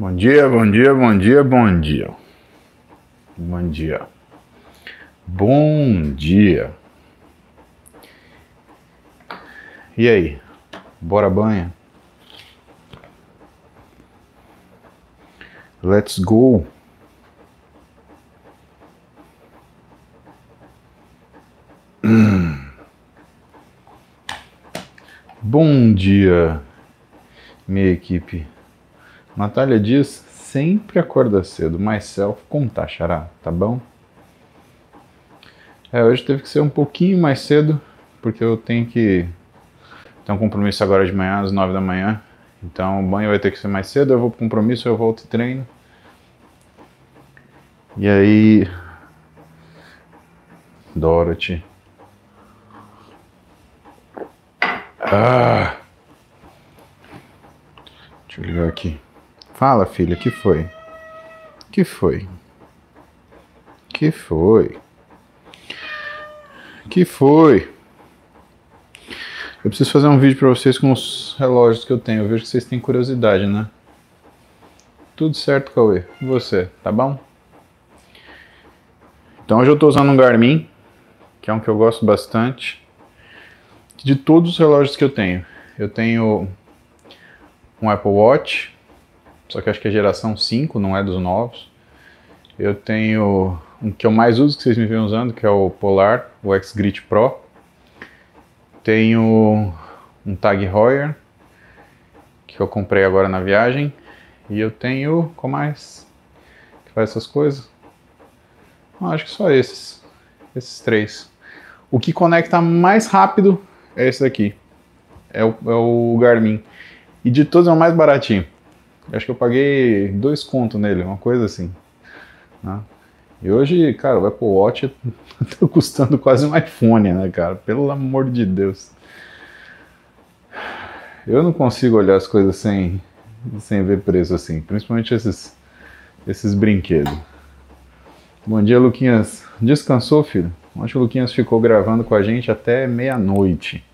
Bom dia, bom dia, bom dia, bom dia. Bom dia. Bom dia. E aí? Bora banha? Let's go. Bom dia, minha equipe. Natália diz, sempre acorda cedo. Myself, tá, Xará? Tá bom? É, hoje teve que ser um pouquinho mais cedo, porque eu tenho que ter um compromisso agora de manhã, às nove da manhã. Então o banho vai ter que ser mais cedo, eu vou pro compromisso, eu volto e treino. E aí. Dorothy. Ah! Deixa eu ligar aqui. Fala, filha, que foi? Que foi? Que foi? Que foi? Eu preciso fazer um vídeo para vocês com os relógios que eu tenho. Eu vejo que vocês têm curiosidade, né? Tudo certo, Cauê. E você, tá bom? Então hoje eu estou usando um Garmin, que é um que eu gosto bastante. De todos os relógios que eu tenho. Eu tenho um Apple Watch, só que acho que é geração 5, não é dos novos. Eu tenho um que eu mais uso, que vocês me vêm usando, que é o Polar, o X-Grit Pro. Tenho um Tag Heuer, que eu comprei agora na viagem. E eu tenho, qual mais? Que faz essas coisas? Não, acho que só esses. Esses três. O que conecta mais rápido é esse daqui. É o, é o Garmin. E de todos é o mais baratinho. Acho que eu paguei dois contos nele, uma coisa assim. Né? E hoje, cara, o Apple Watch tá custando quase um iPhone, né, cara? Pelo amor de Deus. Eu não consigo olhar as coisas sem, sem ver preço assim, principalmente esses, esses brinquedos. Bom dia, Luquinhas. Descansou, filho? Ontem o Luquinhas ficou gravando com a gente até meia-noite.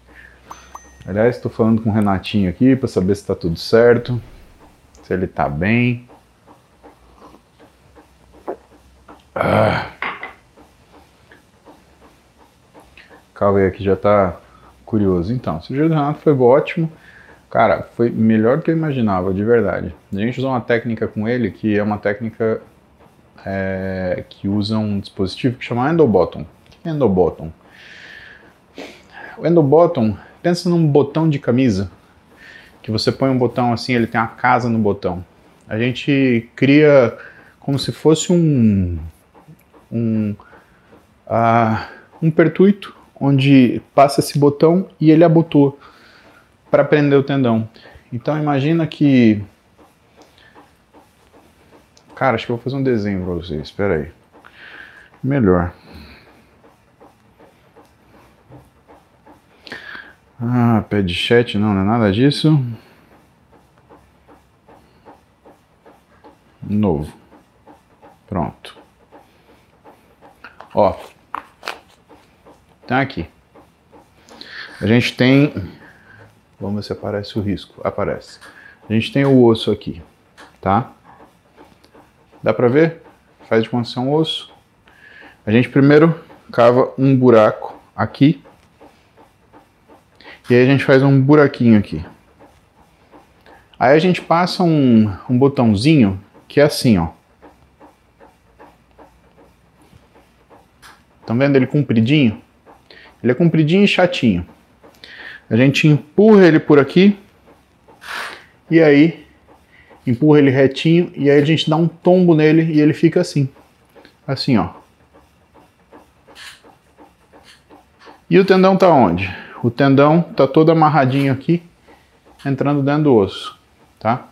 Aliás, estou falando com o Renatinho aqui para saber se está tudo certo se ele tá bem. Ah. Cauê aqui já tá curioso. Então, o do Renato foi ótimo. Cara, foi melhor do que eu imaginava, de verdade. A gente usou uma técnica com ele que é uma técnica é, que usa um dispositivo que chama Endobottom. O que é Endobottom? O Endobottom, pensa num botão de camisa que você põe um botão assim, ele tem uma casa no botão. A gente cria como se fosse um um, uh, um pertuito onde passa esse botão e ele abotou para prender o tendão. Então imagina que Cara, acho que eu vou fazer um desenho para vocês. Espera aí. Melhor. Ah, pé de chat, não, não é nada disso. Novo. Pronto. Ó. Tá aqui. A gente tem. Vamos ver se aparece o risco. Aparece. A gente tem o osso aqui, tá? Dá pra ver? Faz de um osso. A gente primeiro cava um buraco aqui e aí a gente faz um buraquinho aqui. Aí a gente passa um, um botãozinho que é assim, ó. Estão vendo ele compridinho? Ele é compridinho e chatinho. A gente empurra ele por aqui e aí empurra ele retinho e aí a gente dá um tombo nele e ele fica assim. Assim, ó. E o tendão tá onde? O tendão tá todo amarradinho aqui, entrando dentro do osso, tá?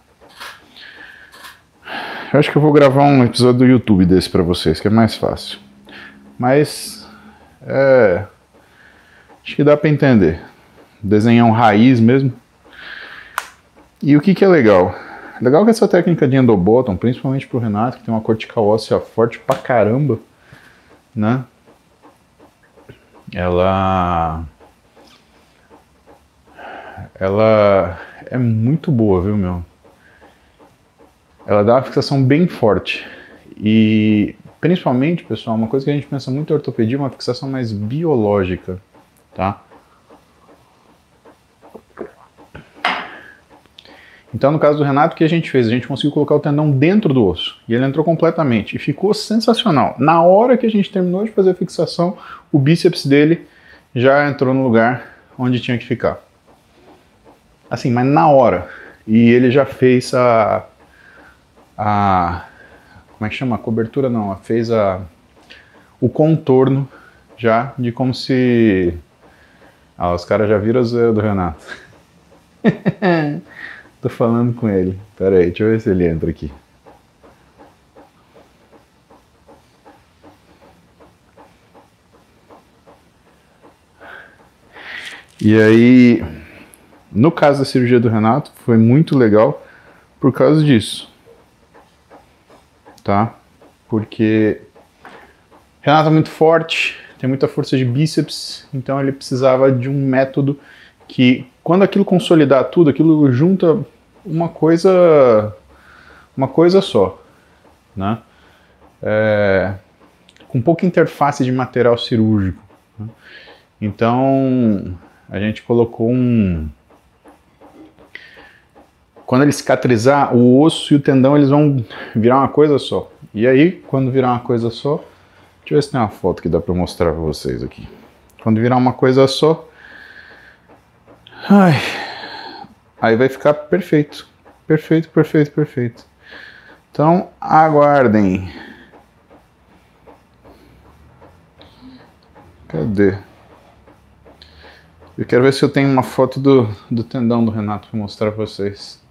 Eu acho que eu vou gravar um episódio do YouTube desse para vocês, que é mais fácil. Mas é, acho que dá para entender. Desenhar um raiz mesmo. E o que, que é legal? Legal que essa técnica de endobottom, principalmente pro Renato, que tem uma cortical óssea forte pra caramba, né? Ela ela é muito boa, viu, meu? ela dá uma fixação bem forte. E principalmente, pessoal, uma coisa que a gente pensa muito em ortopedia é uma fixação mais biológica, tá? Então, no caso do Renato, o que a gente fez? A gente conseguiu colocar o tendão dentro do osso. E ele entrou completamente. E ficou sensacional. Na hora que a gente terminou de fazer a fixação, o bíceps dele já entrou no lugar onde tinha que ficar. Assim, mas na hora. E ele já fez a. a como é que chama? A cobertura não. Fez a. o contorno já de como se. Ah, os caras já viram a zoeira do Renato. Tô falando com ele. Pera aí, deixa eu ver se ele entra aqui. E aí, no caso da cirurgia do Renato, foi muito legal por causa disso. Tá? Porque Renato é muito forte, tem muita força de bíceps, então ele precisava de um método que, quando aquilo consolidar tudo, aquilo junta uma coisa uma coisa só, né? É, com pouca interface de material cirúrgico. Né? Então a gente colocou um quando ele cicatrizar, o osso e o tendão eles vão virar uma coisa só. E aí, quando virar uma coisa só, deixa eu ver se tem uma foto que dá para mostrar para vocês aqui. Quando virar uma coisa só, ai, aí vai ficar perfeito. Perfeito, perfeito, perfeito. Então, aguardem. Cadê? Eu quero ver se eu tenho uma foto do, do tendão do Renato para mostrar para vocês.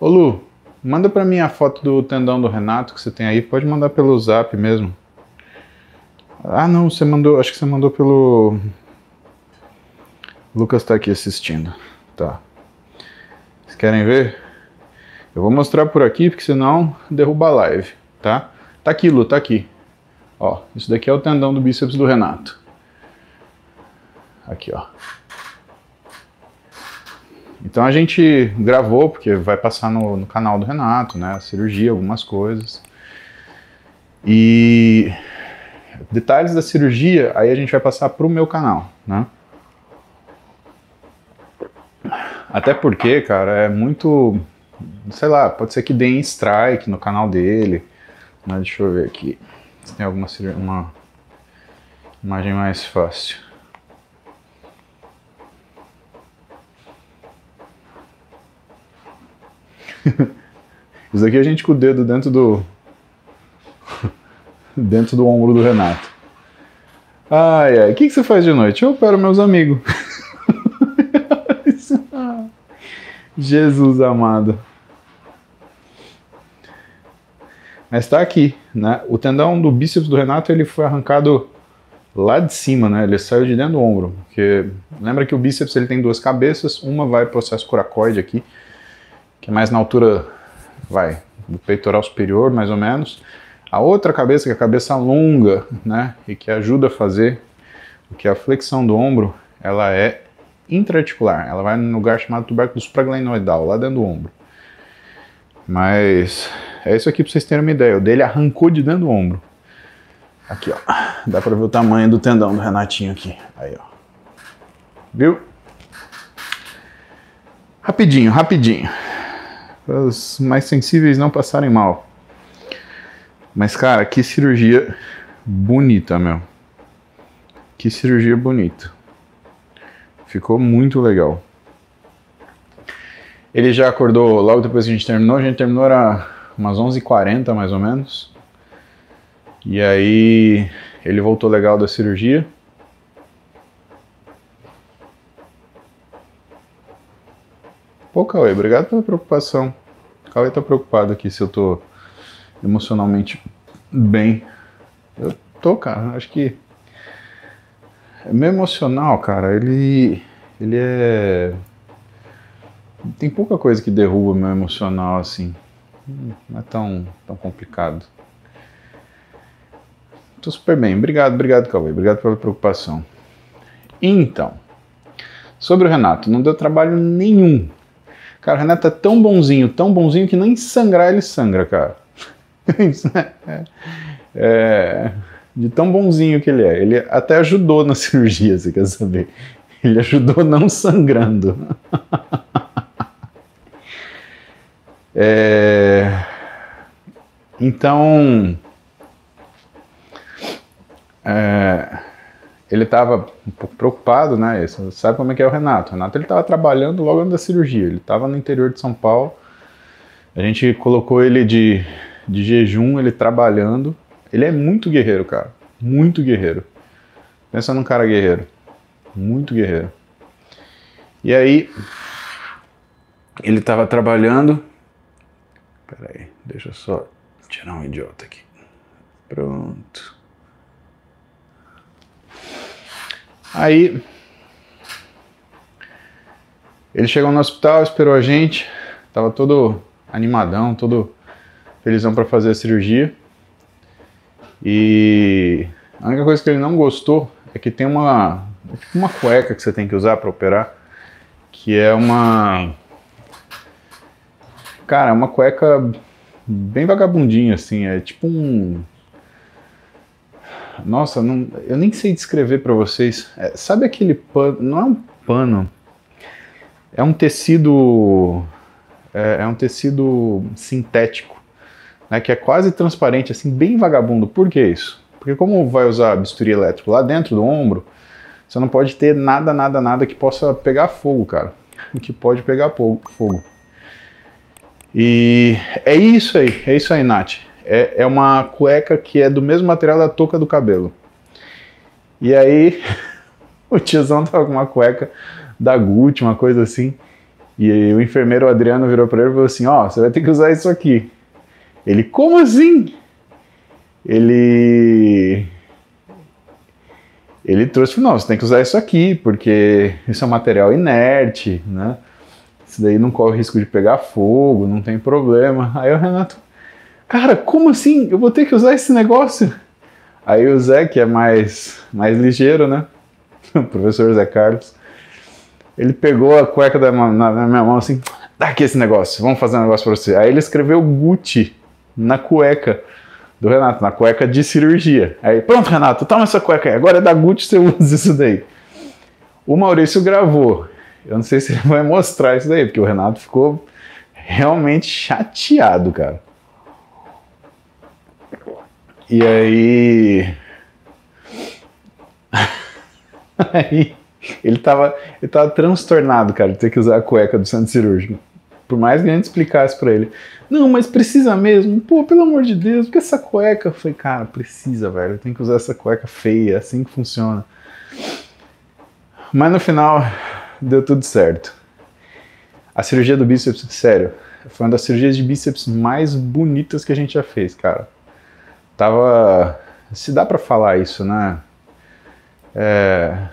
Ô Lu, manda para mim a foto do tendão do Renato que você tem aí. Pode mandar pelo zap mesmo. Ah, não, você mandou. Acho que você mandou pelo. O Lucas está aqui assistindo. Tá. Querem ver? Eu vou mostrar por aqui, porque senão derruba a live, tá? Tá aqui, Lu, tá aqui. Ó, isso daqui é o tendão do bíceps do Renato. Aqui, ó. Então a gente gravou, porque vai passar no, no canal do Renato, né? A cirurgia, algumas coisas. E detalhes da cirurgia, aí a gente vai passar pro meu canal, né? Até porque, cara, é muito. Sei lá, pode ser que dê strike no canal dele. Mas deixa eu ver aqui. Se tem alguma uma imagem mais fácil. Isso aqui a gente com o dedo dentro do. dentro do ombro do Renato. Ai, ai. O que, que você faz de noite? Eu opero meus amigos. Jesus amado. Mas está aqui, né? O tendão do bíceps do Renato ele foi arrancado lá de cima, né? Ele saiu de dentro do ombro, porque lembra que o bíceps ele tem duas cabeças, uma vai processo coracoide aqui, que é mais na altura, vai, do peitoral superior, mais ou menos. A outra cabeça, que é a cabeça longa, né? E que ajuda a fazer o que é a flexão do ombro, ela é intraarticular. Ela vai num lugar chamado tubérculo supraglenoidal, lá dentro do ombro. Mas é isso aqui para vocês terem uma ideia. O dele arrancou de dentro do ombro. Aqui, ó. Dá para ver o tamanho do tendão do Renatinho aqui. Aí, ó. Viu? Rapidinho, rapidinho. Para os mais sensíveis não passarem mal. Mas, cara, que cirurgia bonita, meu. Que cirurgia bonita. Ficou muito legal. Ele já acordou logo depois que a gente terminou. A gente terminou era umas 11h40 mais ou menos. E aí ele voltou legal da cirurgia. Pô, Cauê, obrigado pela preocupação. Cauê tá preocupado aqui se eu tô emocionalmente bem. Eu tô, cara. Acho que meu emocional, cara, ele. Ele é. Tem pouca coisa que derruba meu emocional assim. Não é tão, tão complicado. Tô super bem. Obrigado, obrigado, Cauê. Obrigado pela preocupação. Então, sobre o Renato, não deu trabalho nenhum. Cara, o Renato é tão bonzinho, tão bonzinho que nem sangrar ele sangra, cara. é, de tão bonzinho que ele é. Ele até ajudou na cirurgia, você quer saber? Ele ajudou não sangrando. é, então, é, ele estava um pouco preocupado, né? Você sabe como é que é o Renato. O Renato ele estava trabalhando logo antes da cirurgia. Ele estava no interior de São Paulo. A gente colocou ele de, de jejum, ele trabalhando. Ele é muito guerreiro, cara. Muito guerreiro. Pensa num cara guerreiro. Muito guerreiro. E aí, ele estava trabalhando. Peraí, deixa eu só tirar um idiota aqui. Pronto. Aí ele chegou no hospital, esperou a gente, tava todo animadão, todo felizão para fazer a cirurgia. E a única coisa que ele não gostou é que tem uma uma cueca que você tem que usar para operar, que é uma cara, é uma cueca bem vagabundinha assim, é tipo um nossa, não, eu nem sei descrever para vocês. É, sabe aquele pano? Não é um pano. É um tecido. É, é um tecido sintético, né, que é quase transparente, assim, bem vagabundo. Por que isso? Porque como vai usar bisturi elétrico lá dentro do ombro, você não pode ter nada, nada, nada que possa pegar fogo, cara. Que pode pegar fogo. E é isso aí, é isso aí, Nath é, é uma cueca que é do mesmo material da touca do cabelo. E aí o tiozão tava com uma cueca da Gucci, uma coisa assim. E o enfermeiro Adriano virou para ele e falou assim: Ó, oh, você vai ter que usar isso aqui. Ele, como assim? Ele. Ele trouxe, não, você tem que usar isso aqui, porque isso é um material inerte, né? Isso daí não corre risco de pegar fogo, não tem problema. Aí o Renato, cara, como assim? Eu vou ter que usar esse negócio? Aí o Zé, que é mais, mais ligeiro, né? O professor Zé Carlos, ele pegou a cueca da, na, na minha mão assim, dá aqui esse negócio, vamos fazer um negócio pra você. Aí ele escreveu Gucci na cueca do Renato, na cueca de cirurgia. Aí, pronto, Renato, toma essa cueca aí, agora é da Gucci, você usa isso daí. O Maurício gravou. Eu não sei se ele vai mostrar isso daí, porque o Renato ficou realmente chateado, cara. E aí. aí ele tava, ele tava transtornado, cara, de ter que usar a cueca do centro cirúrgico. Por mais que a gente explicasse para ele. Não, mas precisa mesmo. Pô, pelo amor de Deus, porque essa cueca? Eu falei, cara, precisa, velho. Tem que usar essa cueca feia, assim que funciona. Mas no final, deu tudo certo. A cirurgia do bíceps, sério, foi uma das cirurgias de bíceps mais bonitas que a gente já fez, cara tava. Se dá para falar isso, né? É...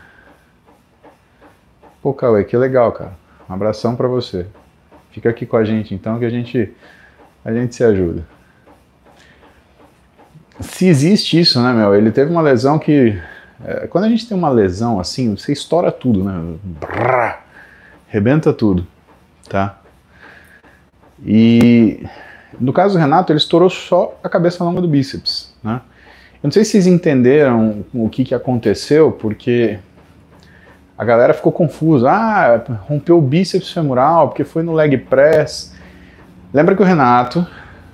Pô, Cauê, que legal, cara. Um abração para você. Fica aqui com a gente então que a gente a gente se ajuda. Se existe isso, né, meu? Ele teve uma lesão que é, quando a gente tem uma lesão assim, você estoura tudo, né? Brrr, rebenta tudo, tá? E no caso do Renato, ele estourou só a cabeça longa do bíceps. Né? Eu não sei se vocês entenderam o que, que aconteceu, porque a galera ficou confusa. Ah, rompeu o bíceps femoral porque foi no leg press. Lembra que o Renato,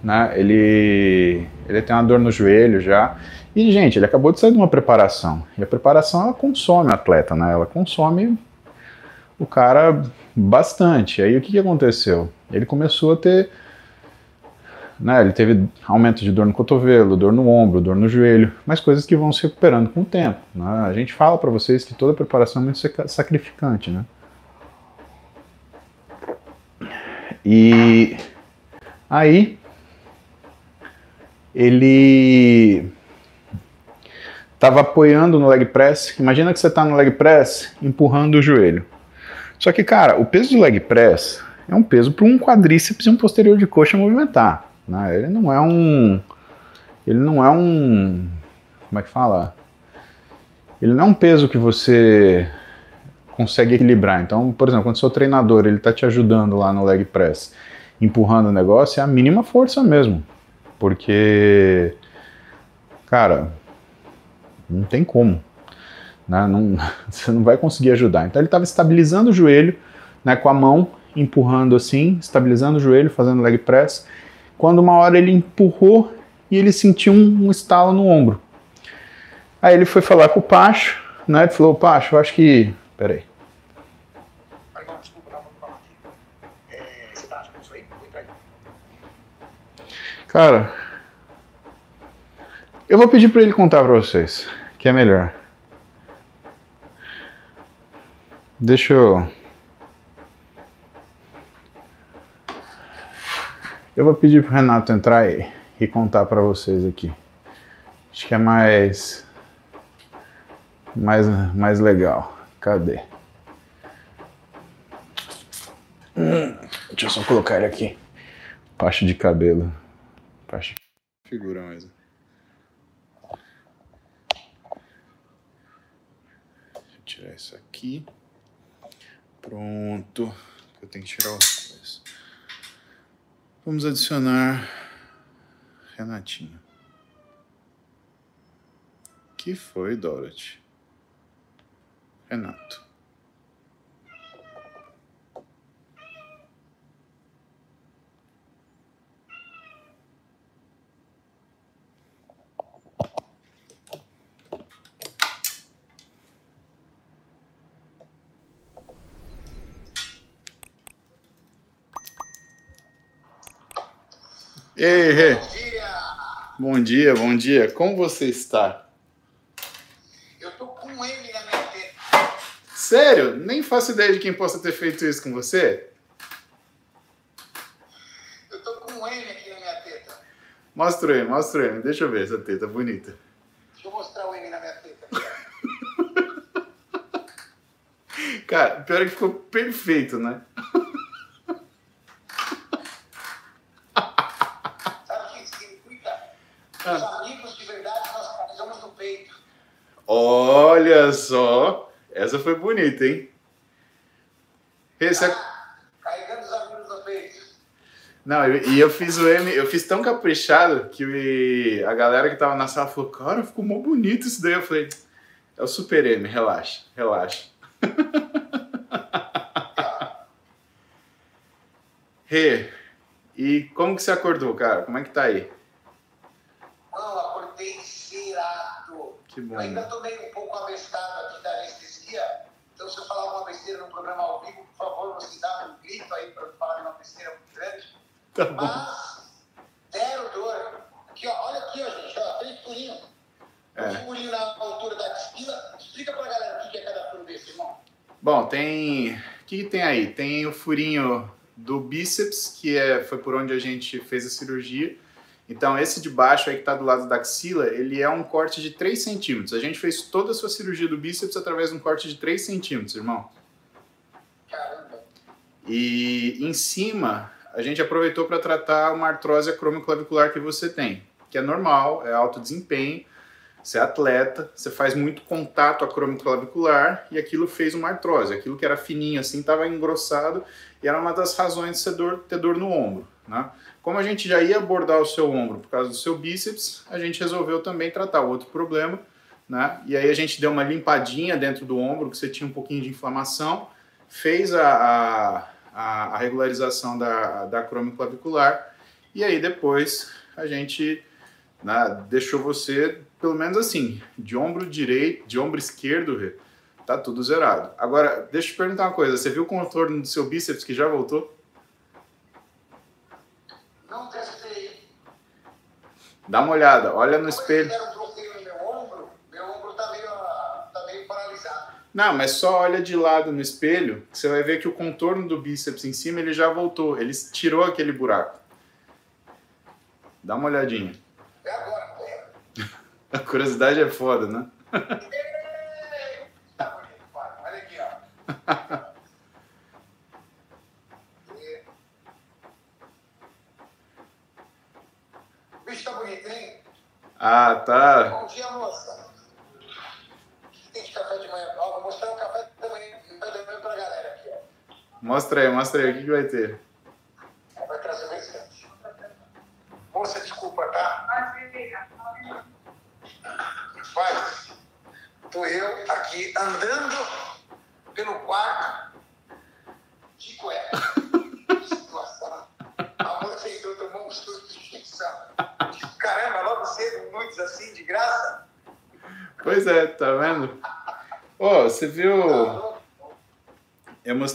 né, ele, ele tem uma dor no joelho já. E, gente, ele acabou de sair de uma preparação. E a preparação, ela consome o atleta, né? Ela consome o cara bastante. Aí, o que, que aconteceu? Ele começou a ter né, ele teve aumento de dor no cotovelo, dor no ombro, dor no joelho, mas coisas que vão se recuperando com o tempo. Né? A gente fala para vocês que toda preparação é muito sacrificante, né? E aí ele estava apoiando no leg press. Imagina que você está no leg press empurrando o joelho. Só que, cara, o peso do leg press é um peso para um quadríceps e um posterior de coxa movimentar. Né? Ele não é um. Ele não é um. Como é que fala? Ele não é um peso que você consegue equilibrar. Então, por exemplo, quando seu treinador ele está te ajudando lá no leg press, empurrando o negócio, é a mínima força mesmo. Porque, cara, não tem como. Né? Não, você não vai conseguir ajudar. Então ele estava estabilizando o joelho né, com a mão, empurrando assim, estabilizando o joelho, fazendo leg press. Quando uma hora ele empurrou e ele sentiu um, um estalo no ombro. Aí ele foi falar com o Pacho, né? Ele falou, Pacho, eu acho que. Peraí. Cara, eu vou pedir para ele contar para vocês, que é melhor. Deixa eu. Eu vou pedir pro Renato entrar aí e contar para vocês aqui. Acho que é mais mais mais legal. Cadê? Hum, deixa eu só colocar ele aqui. Pacho de cabelo. Pacho. Figura mais. Deixa eu tirar isso aqui. Pronto. Eu tenho que tirar coisas. Vamos adicionar Renatinho. Que foi, Dorothy? Renato. Ei. Bom dia. Bom dia, bom dia. Como você está? Eu tô com um M na minha teta. Sério? Nem faço ideia de quem possa ter feito isso com você. Eu tô com um M aqui na minha teta. Mostra o M, mostra o M. Deixa eu ver essa teta bonita. Deixa eu mostrar o M na minha teta. Cara, pior é que ficou perfeito, né? Olha só, essa foi bonita, hein? Esse é... Carregando os amigos no peito. Não, e eu fiz o M, eu fiz tão caprichado que a galera que tava na sala falou, cara, ficou mó bonito isso daí. Eu falei, é o Super M, relaxa, relaxa. Rê, e como que você acordou, cara? Como é que tá aí? Que bom. Eu ainda tô meio um pouco abestado aqui da anestesia, então se eu falar uma besteira no programa ao vivo, por favor, você dá um grito aí para falar uma besteira muito grande. Tá bom. Mas, zero dor. Aqui, ó, olha aqui, ó, gente, ó, três furinhos. É. Um furinho na altura da axila. Explica pra galera o que é cada furo desse, irmão. Bom, tem. O que, que tem aí? Tem o furinho do bíceps, que é, foi por onde a gente fez a cirurgia. Então, esse de baixo aí que está do lado da axila, ele é um corte de 3 centímetros. A gente fez toda a sua cirurgia do bíceps através de um corte de 3 centímetros, irmão. Caramba. E em cima, a gente aproveitou para tratar uma artrose acromioclavicular que você tem, que é normal, é alto desempenho, você é atleta, você faz muito contato acromioclavicular e aquilo fez uma artrose. Aquilo que era fininho assim estava engrossado e era uma das razões de ter dor, ter dor no ombro, né? Como a gente já ia abordar o seu ombro por causa do seu bíceps, a gente resolveu também tratar outro problema, né? E aí a gente deu uma limpadinha dentro do ombro, que você tinha um pouquinho de inflamação, fez a, a, a regularização da, da clavicular, e aí depois a gente né, deixou você, pelo menos assim, de ombro direito, de ombro esquerdo, tá tudo zerado. Agora, deixa eu te perguntar uma coisa, você viu o contorno do seu bíceps que já voltou? Não testei. Dá uma olhada, olha no espelho. fizeram bloqueio no meu ombro, meu ombro meio, meio paralisado. Não, mas só olha de lado no espelho, você vai ver que o contorno do bíceps em cima ele já voltou, ele tirou aquele buraco. Dá uma olhadinha. É agora, pô. A curiosidade é foda, né? Tá. Olha aqui, ó. Ah, tá. Bom dia, moça. Tem café de manhã. Ó, vou mostrar o café da manhã, café manhã pra galera aqui, ó. Mostra aí, mostra aí, o que, que vai ter?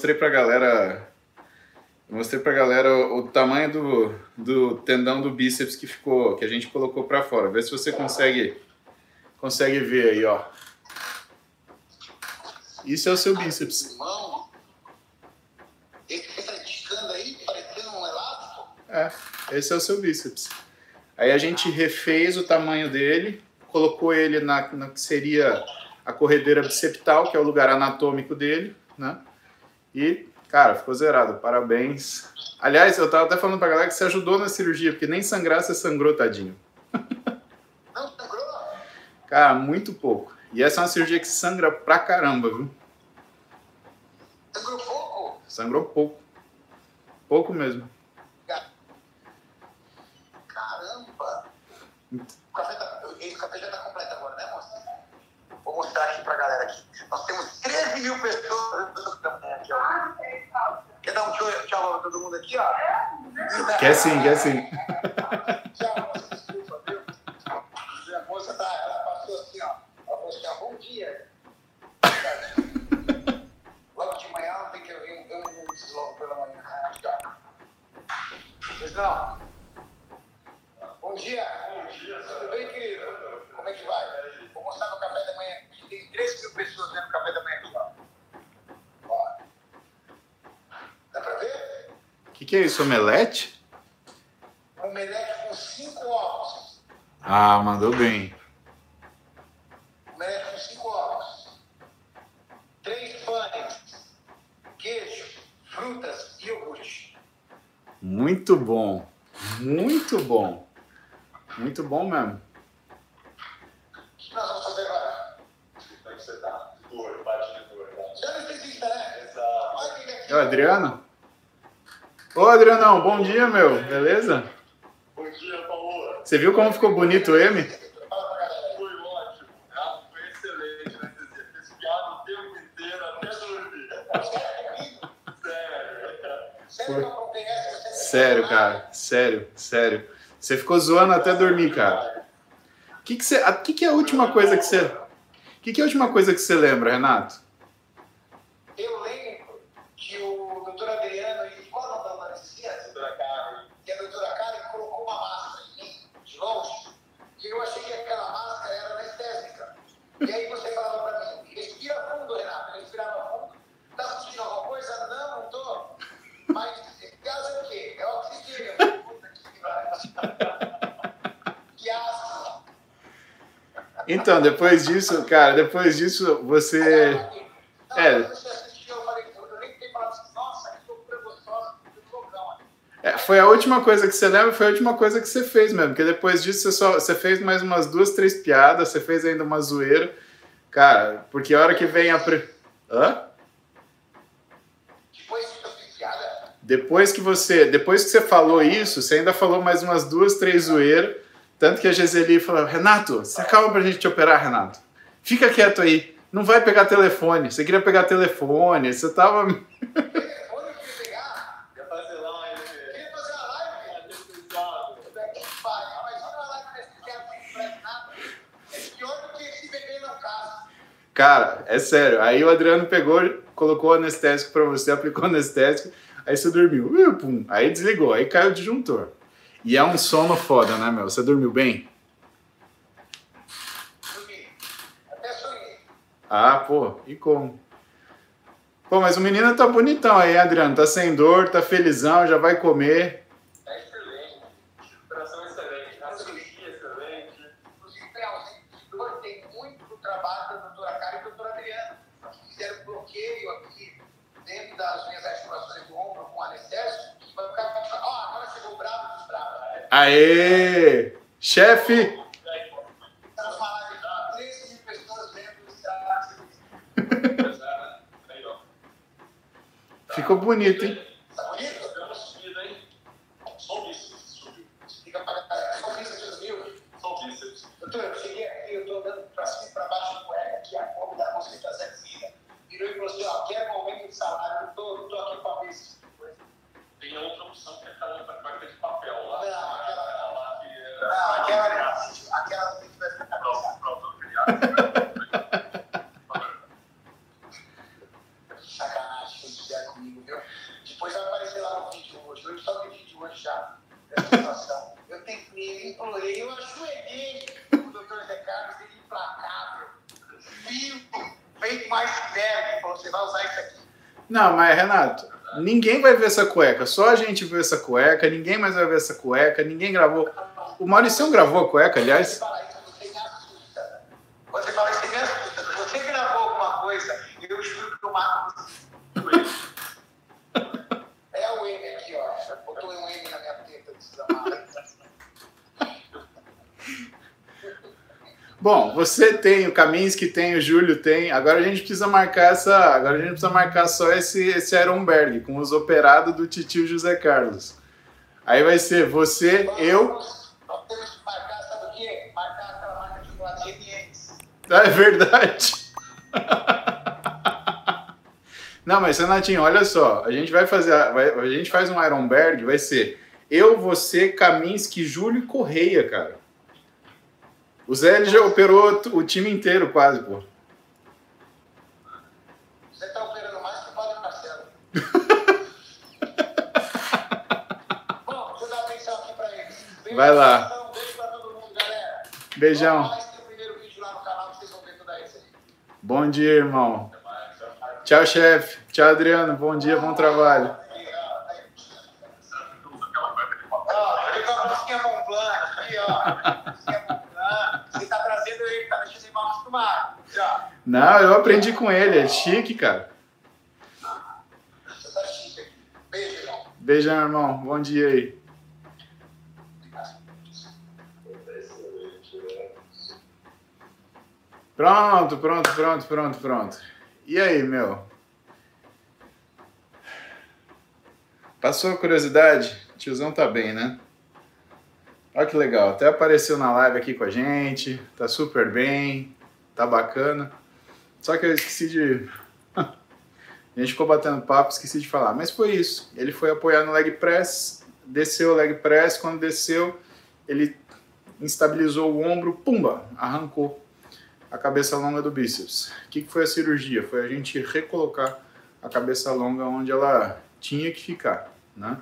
Mostrei pra galera. Mostrei pra galera o, o tamanho do, do tendão do bíceps que ficou, que a gente colocou pra fora. Vê se você consegue consegue ver aí, ó. Isso é o seu bíceps. Irmão, que tá esticando aí, parecendo um elástico. É, esse é o seu bíceps. Aí a gente refez o tamanho dele, colocou ele na, na que seria a corredeira biceptal, que é o lugar anatômico dele, né? E, cara, ficou zerado. Parabéns. Aliás, eu tava até falando pra galera que você ajudou na cirurgia, porque nem sangrar você sangrou, tadinho. Não sangrou? Cara, muito pouco. E essa é uma cirurgia que sangra pra caramba, viu? Sangrou pouco? Sangrou pouco. Pouco mesmo. Caramba! O café, tá, esse café já tá completo agora, né, moça? Vou mostrar aqui pra galera aqui. Nós temos 13 mil pessoas aqui, ó. Quer dar um tchau, tchau pra todo mundo aqui, ó? Quer sim, quer sim. Tchau, moça, desculpa, viu? A moça tá, ela passou assim, ó. Ela falou assim, ó, bom dia. Logo de manhã ela tem que eu eu eu não deslogo pela manhã. Vocês não? Bom dia. Bom dia. Tudo bem, querido? Como é que vai? Vou mostrar no café da manhã. Tem 3 mil pessoas vendo o café da manhã aqui, ó. Ó. Dá pra ver? O que, que é isso? Omelete? Omelete com 5 ovos. Ah, mandou bem. Omelete com 5 ovos. Três pães. Queijo, frutas e iogurte. Muito bom. Muito bom. Muito bom mesmo. O que nós vamos fazer agora? É que tá? Dor, bate de dor? Você não existe, né? Exato. É aqui. É o Adriano? Ô, Adrianão, bom dia, meu. Beleza? Bom dia, Paola. Você viu como ficou bonito o M? Foi ótimo. Ah, foi excelente, né? Fiz piada o tempo inteiro até dormir. Sério? Sério. Você cara. Sério, sério. Você ficou zoando até dormir, cara. O que, que, você, a- que, que é a última coisa que você. O que, que é a última coisa que você lembra, Renato? Então, depois disso, cara, depois disso você. É. assim? É, foi a última coisa que você lembra, foi a última coisa que você fez mesmo. Porque depois disso você, só, você fez mais umas duas, três piadas, você fez ainda uma zoeira. Cara, porque a hora que vem a. Pre... Hã? Depois que você, depois que você falou isso, você ainda falou mais umas duas, três zoeiras. Tanto que a Giseli falou: Renato, você acaba pra gente te operar, Renato. Fica quieto aí. Não vai pegar telefone. Você queria pegar telefone. Você tava. cara. É sério. Aí o Adriano pegou, colocou anestésico pra você, aplicou anestésico. Aí você dormiu. Aí desligou. Aí caiu o disjuntor. E é um sono foda, né, meu? Você dormiu bem? Dormi. Até sonhei. Ah, pô, e como? Pô, mas o menino tá bonitão aí, Adriano. Tá sem dor, tá felizão, já vai comer. Aí, ó. ficou bonito, hein? Ninguém vai ver essa cueca. Só a gente viu essa cueca, ninguém mais vai ver essa cueca, ninguém gravou. O Mauricião gravou a cueca, aliás. fala isso, você me assusta. Você fala isso, você me assusta. Se você gravou alguma coisa, eu juro que eu mato você. É o M aqui, ó. Botou um M na minha teta, desamado. Bom, você tem, o Kaminski tem, o Júlio tem. Agora a gente precisa marcar essa. Agora a gente precisa marcar só esse, esse Ironberg com os operados do titio José Carlos. Aí vai ser você, eu. Temos que marcar, sabe o quê? Marcar aquela marca de É verdade. Não, mas Renatinho, olha só, a gente vai fazer, a, vai- a gente faz um Ironberg, vai ser eu, você, Kaminski, Júlio e Correia, cara. O Zé ele já operou o time inteiro quase, pô. Você tá operando mais que o Padre Marcelo. Bom, deixa eu dar atenção aqui pra eles. Beijo, Vai lá. Beijo pra todo mundo, galera. Beijão. Vamos lá, esse é o primeiro vídeo lá no canal, vocês vão ver tudo isso aí. Bom dia, irmão. Tchau, chefe. Tchau, Adriano. Bom dia, bom trabalho. Ó, ele com a musiquinha Montblanc aqui, ó. Musiquinha Montblanc. Você tá trazendo ele, tá deixando ele mal acostumado. Já. Não, eu aprendi com ele, é chique, cara. Você tá chique. Beijo, irmão. Beijão, irmão. Bom dia aí. Pronto, pronto, pronto, pronto, pronto. E aí, meu? Passou a curiosidade? O tiozão tá bem, né? Olha que legal, até apareceu na live aqui com a gente, tá super bem, tá bacana. Só que eu esqueci de. A gente ficou batendo papo, esqueci de falar, mas foi isso. Ele foi apoiar no leg press, desceu o leg press, quando desceu, ele instabilizou o ombro, pumba, arrancou a cabeça longa do bíceps. O que que foi a cirurgia? Foi a gente recolocar a cabeça longa onde ela tinha que ficar, né?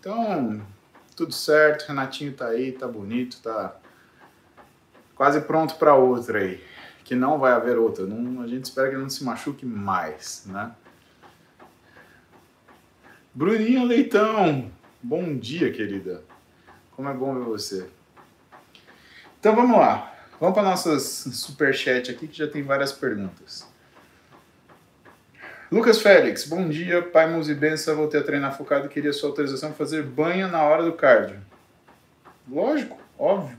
Então, tudo certo, Renatinho tá aí, tá bonito, tá quase pronto para outra aí, que não vai haver outra. Não, a gente espera que ele não se machuque mais, né? Bruninha Leitão, bom dia, querida. Como é bom ver você. Então vamos lá. Vamos para nossas superchat aqui que já tem várias perguntas. Lucas Félix, bom dia. Pai Muzi Benção, voltei a treinar focado e queria sua autorização para fazer banho na hora do cardio. Lógico, óbvio.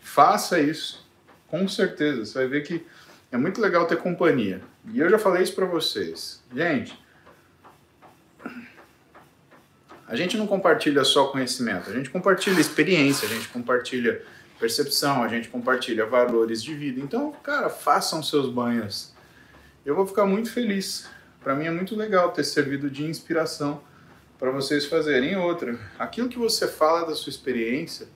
Faça isso. Com certeza. Você vai ver que é muito legal ter companhia. E eu já falei isso para vocês. Gente, a gente não compartilha só conhecimento, a gente compartilha experiência, a gente compartilha percepção, a gente compartilha valores de vida. Então, cara, façam seus banhos. Eu vou ficar muito feliz. Para mim é muito legal ter servido de inspiração para vocês fazerem outra. Aquilo que você fala da sua experiência,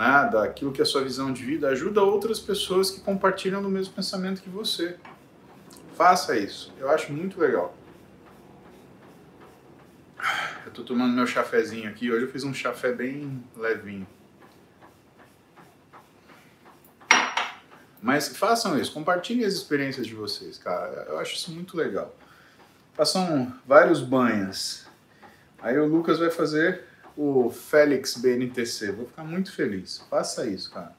né, daquilo que é a sua visão de vida, ajuda outras pessoas que compartilham do mesmo pensamento que você. Faça isso. Eu acho muito legal. Eu tô tomando meu chafezinho aqui. Hoje eu fiz um chafé bem levinho. Mas façam isso, compartilhem as experiências de vocês, cara. Eu acho isso muito legal. Façam vários banhos. Aí o Lucas vai fazer o Félix BNTC. Vou ficar muito feliz. Faça isso, cara.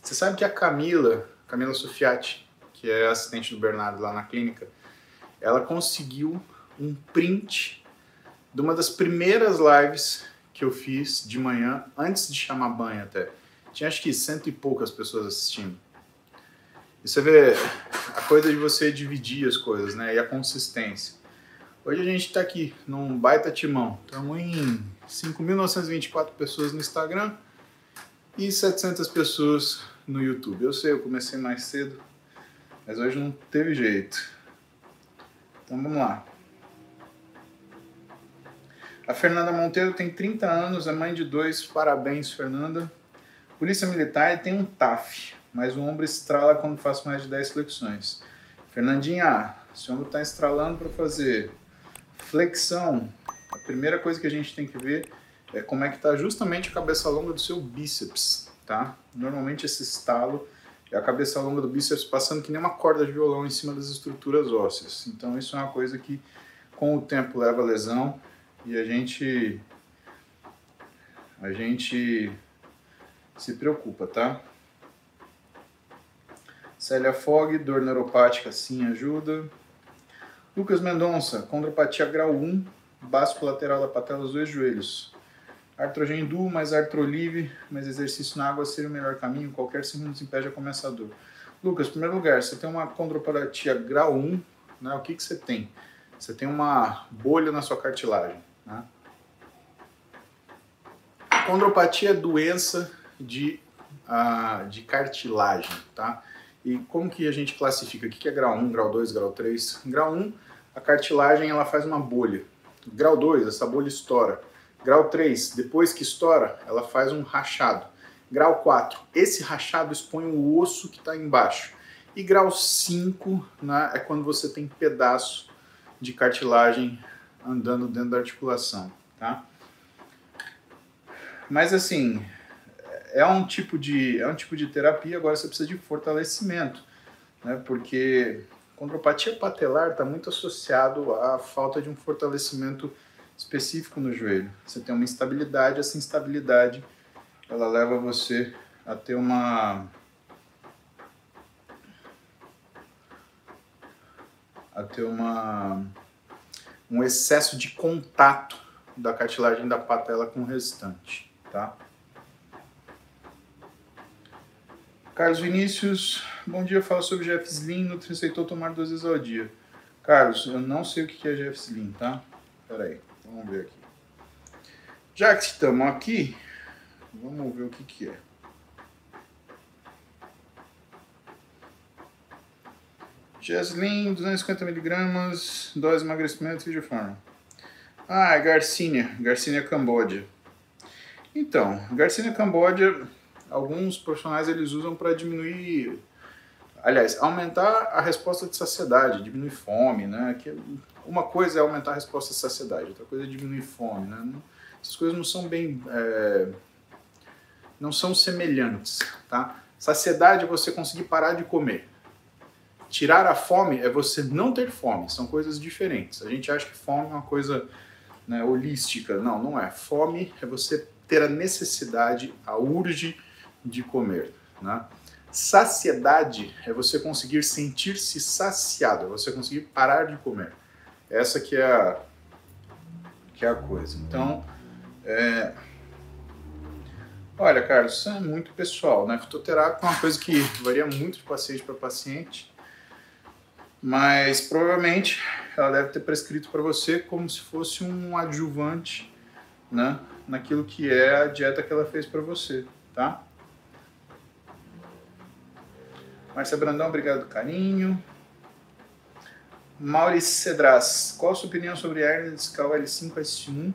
Você sabe que a Camila, Camila Sufiati, que é assistente do Bernardo lá na clínica, ela conseguiu um print de uma das primeiras lives que eu fiz de manhã, antes de chamar banho até. Tinha acho que cento e poucas pessoas assistindo. E você vê a coisa de você dividir as coisas, né? E a consistência. Hoje a gente está aqui num baita timão. Estamos em 5.924 pessoas no Instagram e 700 pessoas no YouTube. Eu sei, eu comecei mais cedo, mas hoje não teve jeito. Então vamos lá. A Fernanda Monteiro tem 30 anos, é mãe de dois. Parabéns, Fernanda. Polícia Militar e tem um TAF, mas o ombro estrala quando faço mais de 10 flexões. Fernandinha, se o ombro está estralando para fazer flexão, a primeira coisa que a gente tem que ver é como é que está justamente a cabeça longa do seu bíceps, tá? Normalmente esse estalo é a cabeça longa do bíceps passando que nem uma corda de violão em cima das estruturas ósseas. Então isso é uma coisa que com o tempo leva a lesão e a gente a gente se preocupa, tá? Célia Fogg, dor neuropática sim ajuda. Lucas Mendonça, condropatia grau 1, básico lateral da patela dos dois joelhos. Artrogendu mais artrolive, mais exercício na água seria o melhor caminho, qualquer segundos impede a começador. Lucas, em primeiro lugar, você tem uma condropatia grau 1, né? o que, que você tem? Você tem uma bolha na sua cartilagem. Né? Condropatia é doença de, uh, de cartilagem, tá? E como que a gente classifica? O que é grau 1, grau 2, grau 3? Grau 1, a cartilagem ela faz uma bolha. Grau 2, essa bolha estoura. Grau 3, depois que estoura, ela faz um rachado. Grau 4, esse rachado expõe o osso que está embaixo. E grau 5 né, é quando você tem pedaço de cartilagem andando dentro da articulação, tá? Mas assim, é um tipo de é um tipo de terapia, agora você precisa de fortalecimento, né? Porque condropatia patelar está muito associado à falta de um fortalecimento específico no joelho. Você tem uma instabilidade, essa instabilidade ela leva você a ter uma a ter uma um excesso de contato da cartilagem da patela com o restante, tá? Carlos Vinícius, bom dia, fala sobre Jeff Slim, Nutri receitou tomar duas vezes ao dia. Carlos, eu não sei o que é Jeff Slim, tá? Pera aí, vamos ver aqui. Já que estamos aqui, vamos ver o que, que é. Jaslin, 250mg, dose de emagrecimento, vídeo forma. Ah, é Garcinia, Garcinia Cambodia. Então, Garcinia Cambodia, alguns profissionais eles usam para diminuir, aliás, aumentar a resposta de saciedade, diminuir fome, né? Que uma coisa é aumentar a resposta de saciedade, outra coisa é diminuir fome, né? Essas coisas não são bem, é, não são semelhantes, tá? Saciedade é você conseguir parar de comer. Tirar a fome é você não ter fome, são coisas diferentes. A gente acha que fome é uma coisa né, holística. Não, não é. Fome é você ter a necessidade, a urge de comer. Né? Saciedade é você conseguir sentir-se saciado, é você conseguir parar de comer. Essa que é a, que é a coisa. Então, é... olha, Carlos, isso é muito pessoal, né? Fitoterapia é uma coisa que varia muito de paciente para paciente mas provavelmente ela deve ter prescrito para você como se fosse um adjuvante, né, naquilo que é a dieta que ela fez para você, tá? Márcia Brandão, obrigado do carinho. Maurício Cedras, qual a sua opinião sobre hernia discal L5 S1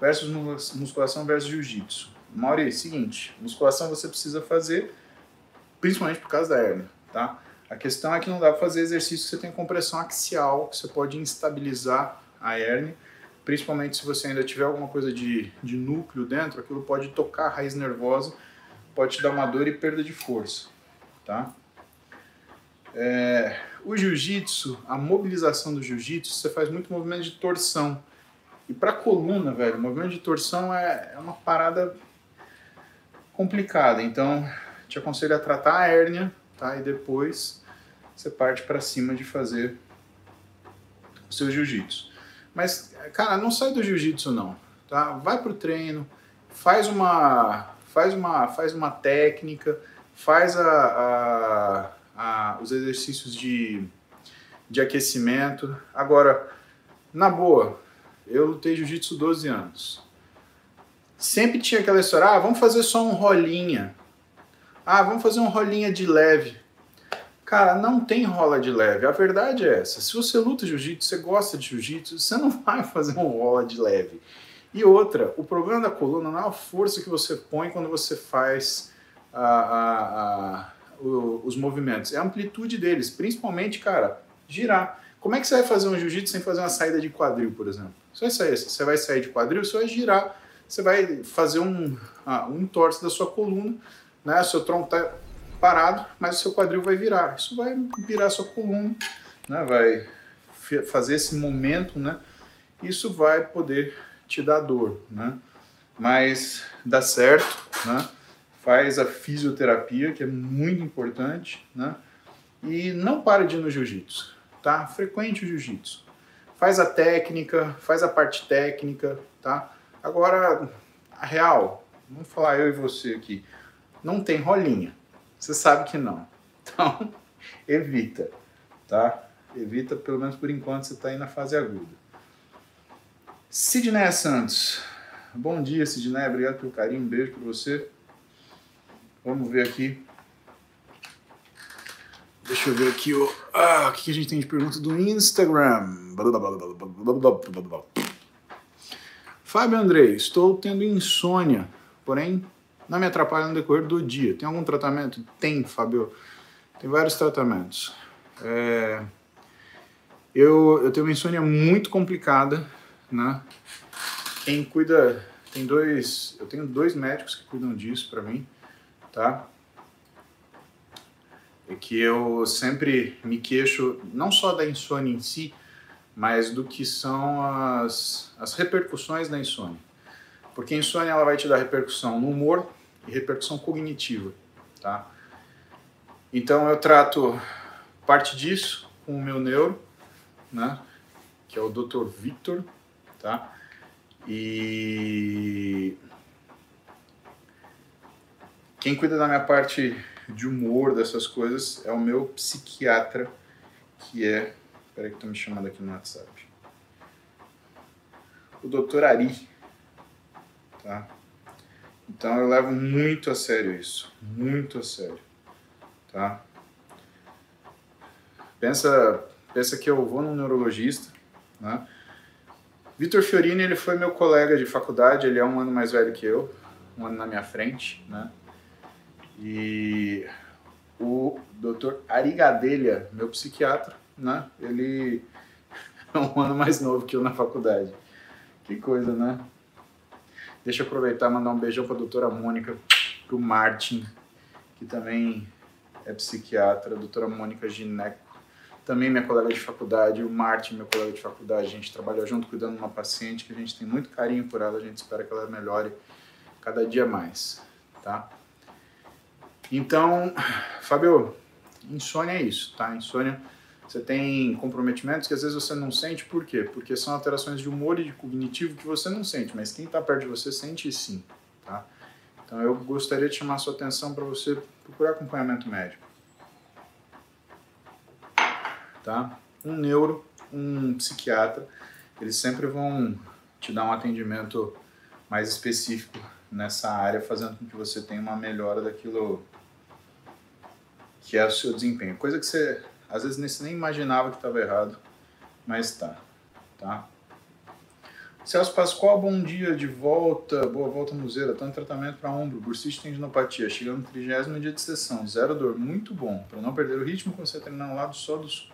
versus musculação versus jiu-jitsu? Maurício, seguinte, musculação você precisa fazer principalmente por causa da hernia, tá? A questão é que não dá para fazer exercício que você tem compressão axial, que você pode instabilizar a hernia, principalmente se você ainda tiver alguma coisa de, de núcleo dentro, aquilo pode tocar a raiz nervosa, pode te dar uma dor e perda de força, tá? É, o jiu-jitsu, a mobilização do jiu-jitsu, você faz muito movimento de torção. E para coluna, velho, movimento de torção é, é uma parada complicada. Então, te aconselho a tratar a hérnia tá? E depois você parte para cima de fazer o seu jiu-jitsu. Mas, cara, não sai do jiu-jitsu não, tá? Vai pro treino, faz uma, faz uma, faz uma técnica, faz a, a, a os exercícios de, de aquecimento. Agora, na boa, eu lutei jiu-jitsu 12 anos. Sempre tinha aquela história, ah, vamos fazer só um rolinha. Ah, vamos fazer um rolinha de leve. Cara, não tem rola de leve. A verdade é essa. Se você luta jiu-jitsu, você gosta de jiu-jitsu, você não vai fazer um rola de leve. E outra, o problema da coluna não é a força que você põe quando você faz a, a, a, o, os movimentos, é a amplitude deles, principalmente, cara, girar. Como é que você vai fazer um jiu-jitsu sem fazer uma saída de quadril, por exemplo? Você vai sair, você vai sair de quadril, você vai girar, você vai fazer um, um entorse da sua coluna, né? Seu tronco está parado, mas o seu quadril vai virar. Isso vai virar sua coluna, né? vai fazer esse momento, né? Isso vai poder te dar dor, né? Mas dá certo, né? Faz a fisioterapia, que é muito importante, né? E não pare de ir no jiu-jitsu, tá? Frequente o jiu-jitsu. Faz a técnica, faz a parte técnica, tá? Agora, a real, vamos falar eu e você aqui, não tem rolinha. Você sabe que não. Então, evita, tá? Evita, pelo menos por enquanto, você está aí na fase aguda. Sidney Santos. Bom dia, Sidney. Obrigado pelo carinho. Um beijo para você. Vamos ver aqui. Deixa eu ver aqui o, ah, o que a gente tem de pergunta do Instagram. Fábio Andrei, estou tendo insônia, porém não me atrapalha no decorrer do dia. Tem algum tratamento? Tem, Fábio. Tem vários tratamentos. É... Eu, eu tenho uma insônia muito complicada, né? Quem cuida, tem dois, eu tenho dois médicos que cuidam disso para mim, tá? É que eu sempre me queixo não só da insônia em si, mas do que são as, as repercussões da insônia. Porque a insônia ela vai te dar repercussão no humor, e repercussão cognitiva, tá? Então eu trato parte disso com o meu neuro, né? Que é o Dr. Victor, tá? E quem cuida da minha parte de humor, dessas coisas, é o meu psiquiatra, que é. Peraí, que estão me chamando aqui no WhatsApp. O Dr. Ari, tá? Então eu levo muito a sério isso, muito a sério, tá? Pensa, pensa que eu vou num neurologista, né? Vitor Fiorini, ele foi meu colega de faculdade, ele é um ano mais velho que eu, um ano na minha frente, né? E o Dr. Arigadelha, meu psiquiatra, né? Ele é um ano mais novo que eu na faculdade. Que coisa, né? Deixa eu aproveitar e mandar um beijão para a doutora Mônica, para o Martin, que também é psiquiatra, a doutora Mônica Gineco, também minha colega de faculdade, o Martin, meu colega de faculdade, a gente trabalha junto cuidando de uma paciente que a gente tem muito carinho por ela, a gente espera que ela melhore cada dia mais, tá? Então, Fábio, insônia é isso, tá? Insônia você tem comprometimentos que às vezes você não sente, por quê? Porque são alterações de humor e de cognitivo que você não sente, mas quem está perto de você sente sim, tá? Então eu gostaria de chamar sua atenção para você procurar acompanhamento médico. Tá? Um neuro, um psiquiatra, eles sempre vão te dar um atendimento mais específico nessa área, fazendo com que você tenha uma melhora daquilo que é o seu desempenho. Coisa que você às vezes nem imaginava que estava errado, mas tá, tá? Celso Pascoal, bom dia, de volta, boa volta museira, tá em tratamento para ombro, bursite tendinopatia, chegando no 30 dia de sessão, zero dor, muito bom, para não perder o ritmo quando você treinar no lado só dos...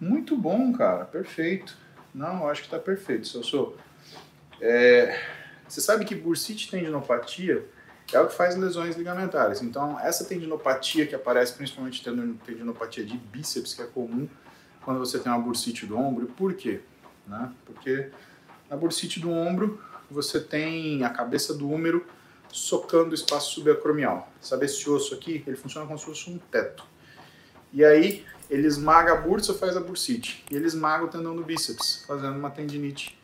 Muito bom, cara, perfeito. Não, acho que tá perfeito, Celso. É, você sabe que bursite tendinopatia é o que faz lesões ligamentares. Então, essa tendinopatia que aparece, principalmente tendinopatia de bíceps, que é comum quando você tem uma bursite do ombro, por quê? Né? Porque na bursite do ombro você tem a cabeça do húmero socando o espaço subacromial. Sabe esse osso aqui? Ele funciona como se fosse um teto. E aí ele esmaga a bursa, faz a bursite. E ele esmaga o tendão do bíceps, fazendo uma tendinite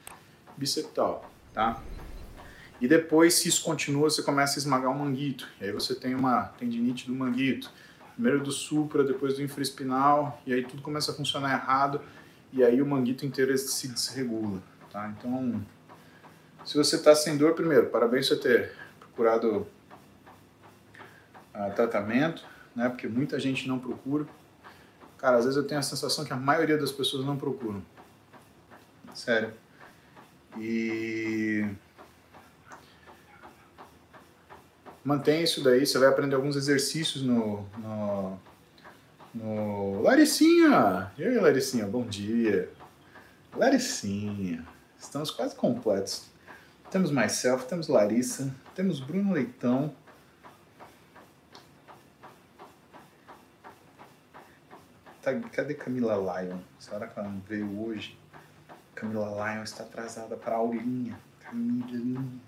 biceptal, tá? E depois, se isso continua, você começa a esmagar o manguito. E aí você tem uma tendinite do manguito. Primeiro do supra, depois do infraespinal, e aí tudo começa a funcionar errado. e aí o manguito inteiro se desregula, tá? Então, se você está sem dor, primeiro, parabéns por ter procurado uh, tratamento, né? Porque muita gente não procura. Cara, às vezes eu tenho a sensação que a maioria das pessoas não procuram. Sério. E mantém isso daí, você vai aprender alguns exercícios no, no, no... Laricinha! E aí, Laricinha, bom dia. Laricinha, estamos quase completos. Temos Myself, temos Larissa, temos Bruno Leitão. Tá, cadê Camila Lyon? Será que ela não veio hoje? Camila Lyon está atrasada para a aulinha. Camilinha.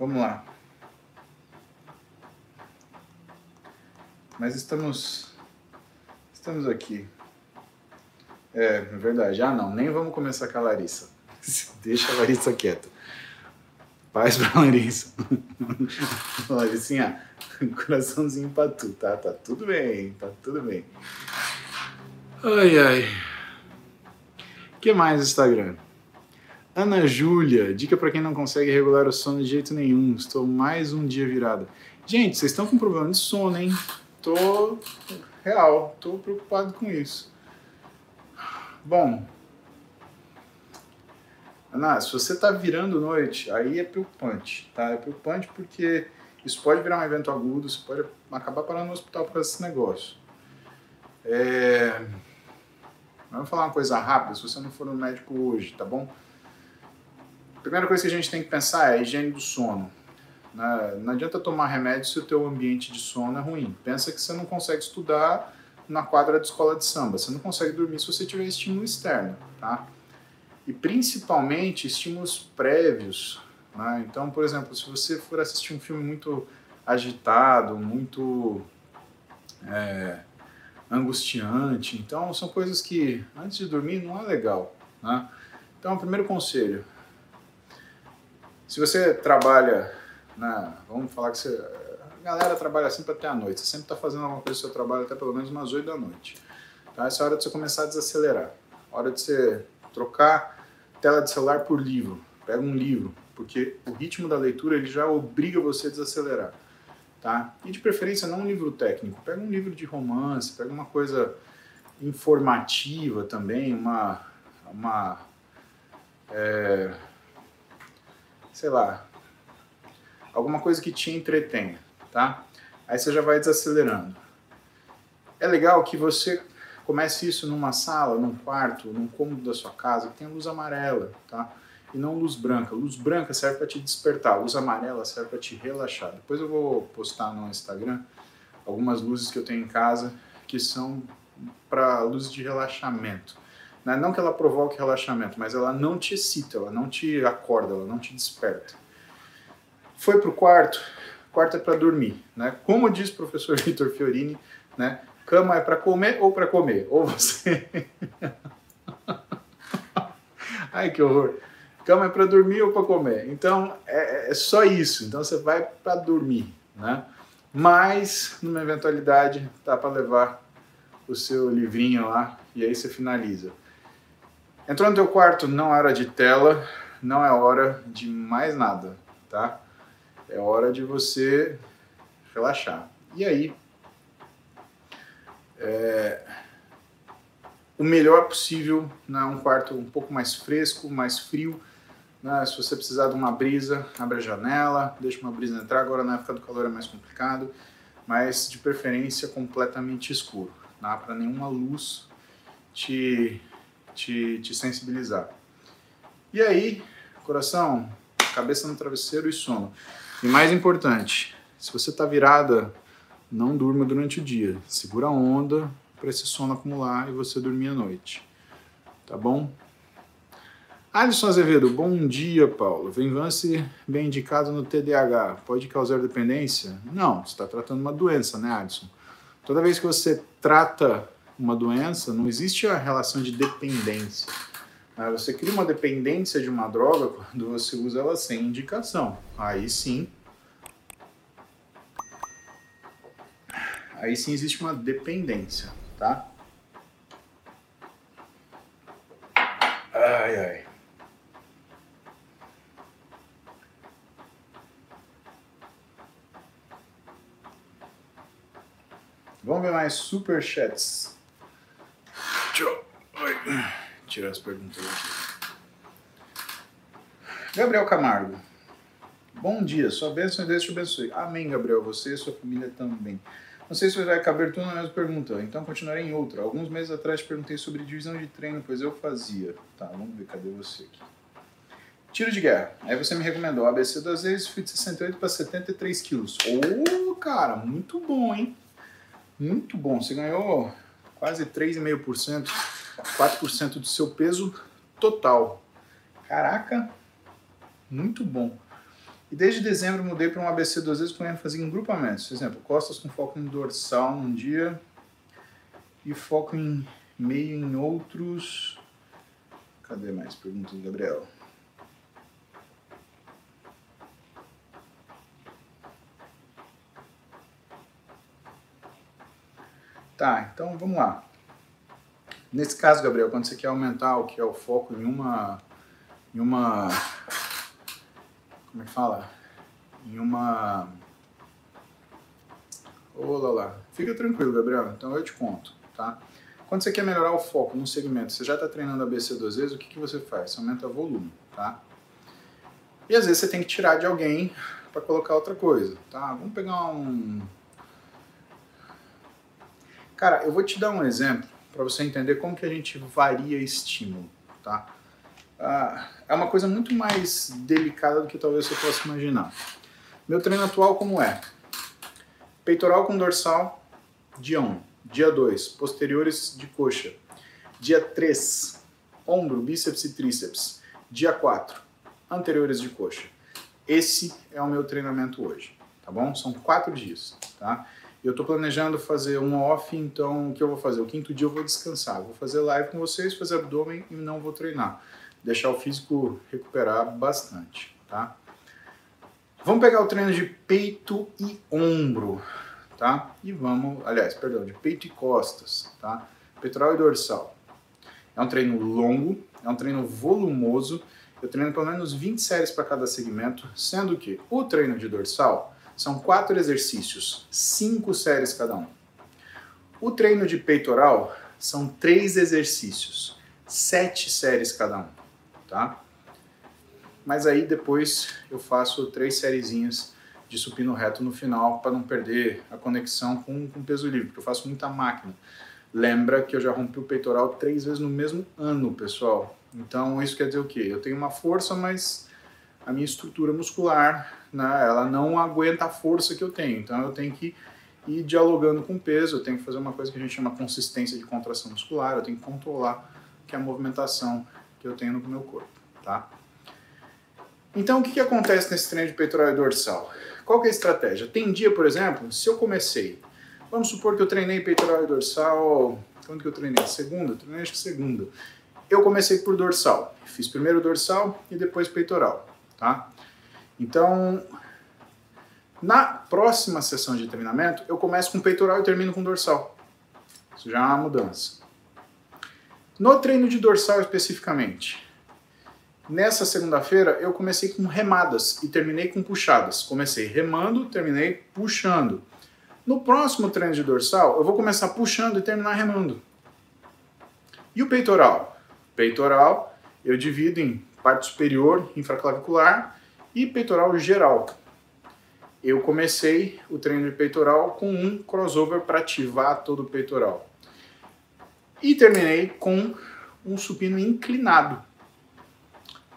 Vamos lá. Mas estamos estamos aqui. É, é verdade. Ah, não, nem vamos começar com a Larissa. Deixa a Larissa quieta. Paz pra Larissa. Larissinha, coraçãozinho pra tu, tá? Tá tudo bem, tá tudo bem. Ai, ai. O que mais Instagram? Ana Júlia, dica para quem não consegue regular o sono de jeito nenhum. Estou mais um dia virada. Gente, vocês estão com problema de sono, hein? Tô real, tô preocupado com isso. Bom, Ana, se você está virando noite, aí é preocupante, tá? É preocupante porque isso pode virar um evento agudo, você pode acabar parando no hospital por esse negócio. É... Vamos falar uma coisa rápida, se você não for no médico hoje, tá bom? Primeira coisa que a gente tem que pensar é a higiene do sono. Né? Não adianta tomar remédio se o teu ambiente de sono é ruim. Pensa que você não consegue estudar na quadra de escola de samba. Você não consegue dormir se você tiver estímulo externo, tá? E principalmente estímulos prévios. Né? Então, por exemplo, se você for assistir um filme muito agitado, muito é, angustiante, então são coisas que antes de dormir não é legal. Né? Então, o primeiro conselho, se você trabalha, na, vamos falar que você, a galera trabalha sempre até a noite, você sempre está fazendo alguma coisa no seu trabalho até pelo menos umas 8 da noite. Tá? Essa é a hora de você começar a desacelerar. Hora de você trocar tela de celular por livro. Pega um livro, porque o ritmo da leitura ele já obriga você a desacelerar. Tá? E de preferência não um livro técnico, pega um livro de romance, pega uma coisa informativa também, uma, uma é, sei lá, alguma coisa que te entretenha, tá? Aí você já vai desacelerando. É legal que você comece isso numa sala, num quarto, num cômodo da sua casa que tem luz amarela, tá? E não luz branca. Luz branca serve para te despertar, luz amarela serve para te relaxar. Depois eu vou postar no Instagram algumas luzes que eu tenho em casa que são para luzes de relaxamento. Né? Não que ela provoque relaxamento, mas ela não te excita, ela não te acorda, ela não te desperta. Foi para o quarto, quarto é para dormir. Né? Como diz o professor Vitor Fiorini, né? cama é para comer ou para comer. Ou você. Ai que horror. Cama é para dormir ou para comer. Então é, é, só isso. Então você vai para dormir. Né? Mas, numa eventualidade, tá para levar o seu livrinho lá e aí você finaliza. Entrou no teu quarto, não é hora de tela, não é hora de mais nada, tá? É hora de você relaxar. E aí, é, o melhor possível, né, um quarto um pouco mais fresco, mais frio. Né, se você precisar de uma brisa, abre a janela, deixa uma brisa entrar. Agora na época do calor é mais complicado, mas de preferência completamente escuro, tá? para nenhuma luz te te, te sensibilizar. E aí, coração, cabeça no travesseiro e sono. E mais importante, se você está virada, não durma durante o dia. Segura a onda para esse sono acumular e você dormir à noite. Tá bom? Alisson Azevedo, bom dia, Paulo. Venvance bem indicado no TDAH. Pode causar dependência? Não, você está tratando uma doença, né, Alisson? Toda vez que você trata uma doença, não existe a relação de dependência. Ah, você cria uma dependência de uma droga quando você usa ela sem indicação. Aí sim. Aí sim existe uma dependência, tá? Ai, ai. Vamos ver mais superchats. Deixa tirar as perguntas aqui. Gabriel Camargo. Bom dia, sua bênção e Deus te abençoe. Amém, Gabriel. Você e sua família também. Não sei se vai caber tudo na mesma pergunta, então continuarei em outra. Alguns meses atrás te perguntei sobre divisão de treino, pois eu fazia. Tá, vamos ver, cadê você aqui? Tiro de guerra. Aí você me recomendou ABC duas vezes, fui de 68 para 73 quilos. Ô, cara, muito bom, hein? Muito bom. Você ganhou quase 3,5%, 4% do seu peso total. Caraca, muito bom. E desde dezembro mudei para um ABC duas vezes com ênfase em grupamentos. Por exemplo, costas com foco em dorsal num dia e foco em meio em outros. Cadê mais? Pergunta do Gabriel. Tá, então vamos lá. Nesse caso, Gabriel, quando você quer aumentar o que é o foco em uma. em uma. como é que fala? Em uma. Olá lá. Fica tranquilo, Gabriel, então eu te conto, tá? Quando você quer melhorar o foco num segmento, você já está treinando ABC duas vezes, o que, que você faz? Você aumenta o volume, tá? E às vezes você tem que tirar de alguém para colocar outra coisa, tá? Vamos pegar um, Cara, eu vou te dar um exemplo para você entender como que a gente varia estímulo, tá? Ah, é uma coisa muito mais delicada do que talvez você possa imaginar. Meu treino atual como é? Peitoral com dorsal, dia 1. Dia 2, posteriores de coxa. Dia 3, ombro, bíceps e tríceps. Dia 4, anteriores de coxa. Esse é o meu treinamento hoje, tá bom? São quatro dias, tá? Eu estou planejando fazer um off, então o que eu vou fazer? O quinto dia eu vou descansar. Vou fazer live com vocês, fazer abdômen e não vou treinar. Deixar o físico recuperar bastante, tá? Vamos pegar o treino de peito e ombro, tá? E vamos, aliás, perdão, de peito e costas, tá? Peitoral e dorsal. É um treino longo, é um treino volumoso. Eu treino pelo menos 20 séries para cada segmento, sendo que o treino de dorsal são quatro exercícios, cinco séries cada um. O treino de peitoral são três exercícios, sete séries cada um, tá? Mas aí depois eu faço três sériezinhas de supino reto no final para não perder a conexão com o peso livre, porque eu faço muita máquina. Lembra que eu já rompi o peitoral três vezes no mesmo ano, pessoal. Então isso quer dizer o quê? Eu tenho uma força, mas a minha estrutura muscular, né, ela não aguenta a força que eu tenho. Então eu tenho que ir dialogando com o peso, eu tenho que fazer uma coisa que a gente chama consistência de contração muscular, eu tenho que controlar que é a movimentação que eu tenho no meu corpo, tá? Então o que, que acontece nesse treino de peitoral e dorsal? Qual que é a estratégia? Tem dia, por exemplo, se eu comecei, vamos supor que eu treinei peitoral e dorsal, quando que eu treinei? Segunda? Treinei acho que segunda. Eu comecei por dorsal, fiz primeiro dorsal e depois peitoral tá? Então, na próxima sessão de treinamento, eu começo com peitoral e termino com dorsal. Isso já é uma mudança. No treino de dorsal especificamente, nessa segunda-feira eu comecei com remadas e terminei com puxadas. Comecei remando, terminei puxando. No próximo treino de dorsal, eu vou começar puxando e terminar remando. E o peitoral? Peitoral eu divido em parte superior infraclavicular e peitoral geral. Eu comecei o treino de peitoral com um crossover para ativar todo o peitoral. E terminei com um supino inclinado.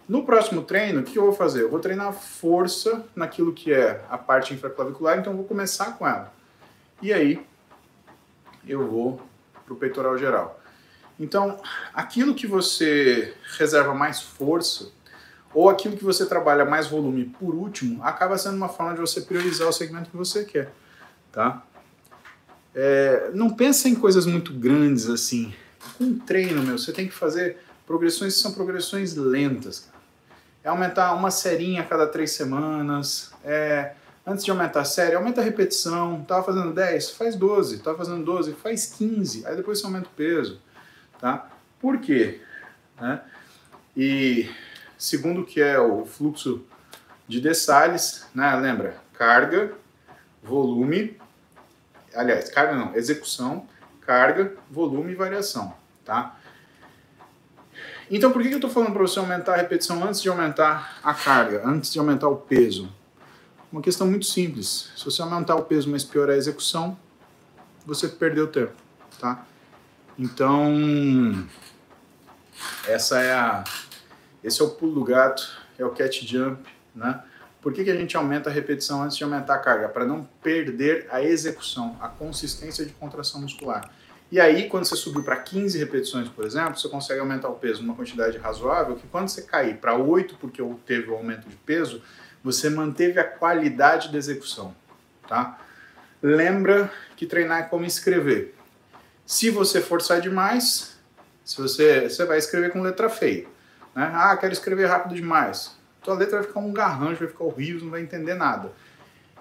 No próximo treino, o que eu vou fazer? Eu vou treinar força naquilo que é a parte infraclavicular, então eu vou começar com ela. E aí eu vou para o peitoral geral. Então, aquilo que você reserva mais força, ou aquilo que você trabalha mais volume por último, acaba sendo uma forma de você priorizar o segmento que você quer, tá? É, não pensa em coisas muito grandes assim. Com treino, meu, você tem que fazer progressões que são progressões lentas. É aumentar uma serinha a cada três semanas. É, antes de aumentar a série, aumenta a repetição. Tava fazendo 10, faz 12. Tava fazendo 12, faz 15. Aí depois você aumenta o peso tá? Por quê? Né? E segundo que é o fluxo de De Salles, né? Lembra? Carga, volume, aliás, carga não, execução, carga, volume e variação, tá? Então, por que eu estou falando para você aumentar a repetição antes de aumentar a carga, antes de aumentar o peso? Uma questão muito simples. Se você aumentar o peso, mas piorar a execução, você perdeu tempo, tá? Então, essa é a, esse é o pulo do gato, é o catch jump, né? Por que, que a gente aumenta a repetição antes de aumentar a carga? Para não perder a execução, a consistência de contração muscular. E aí, quando você subir para 15 repetições, por exemplo, você consegue aumentar o peso numa quantidade razoável, que quando você cair para 8, porque teve o aumento de peso, você manteve a qualidade da execução, tá? Lembra que treinar é como escrever. Se você forçar demais, se você, você vai escrever com letra feia. Né? Ah, quero escrever rápido demais. Tua letra vai ficar um garrancho, vai ficar horrível, não vai entender nada.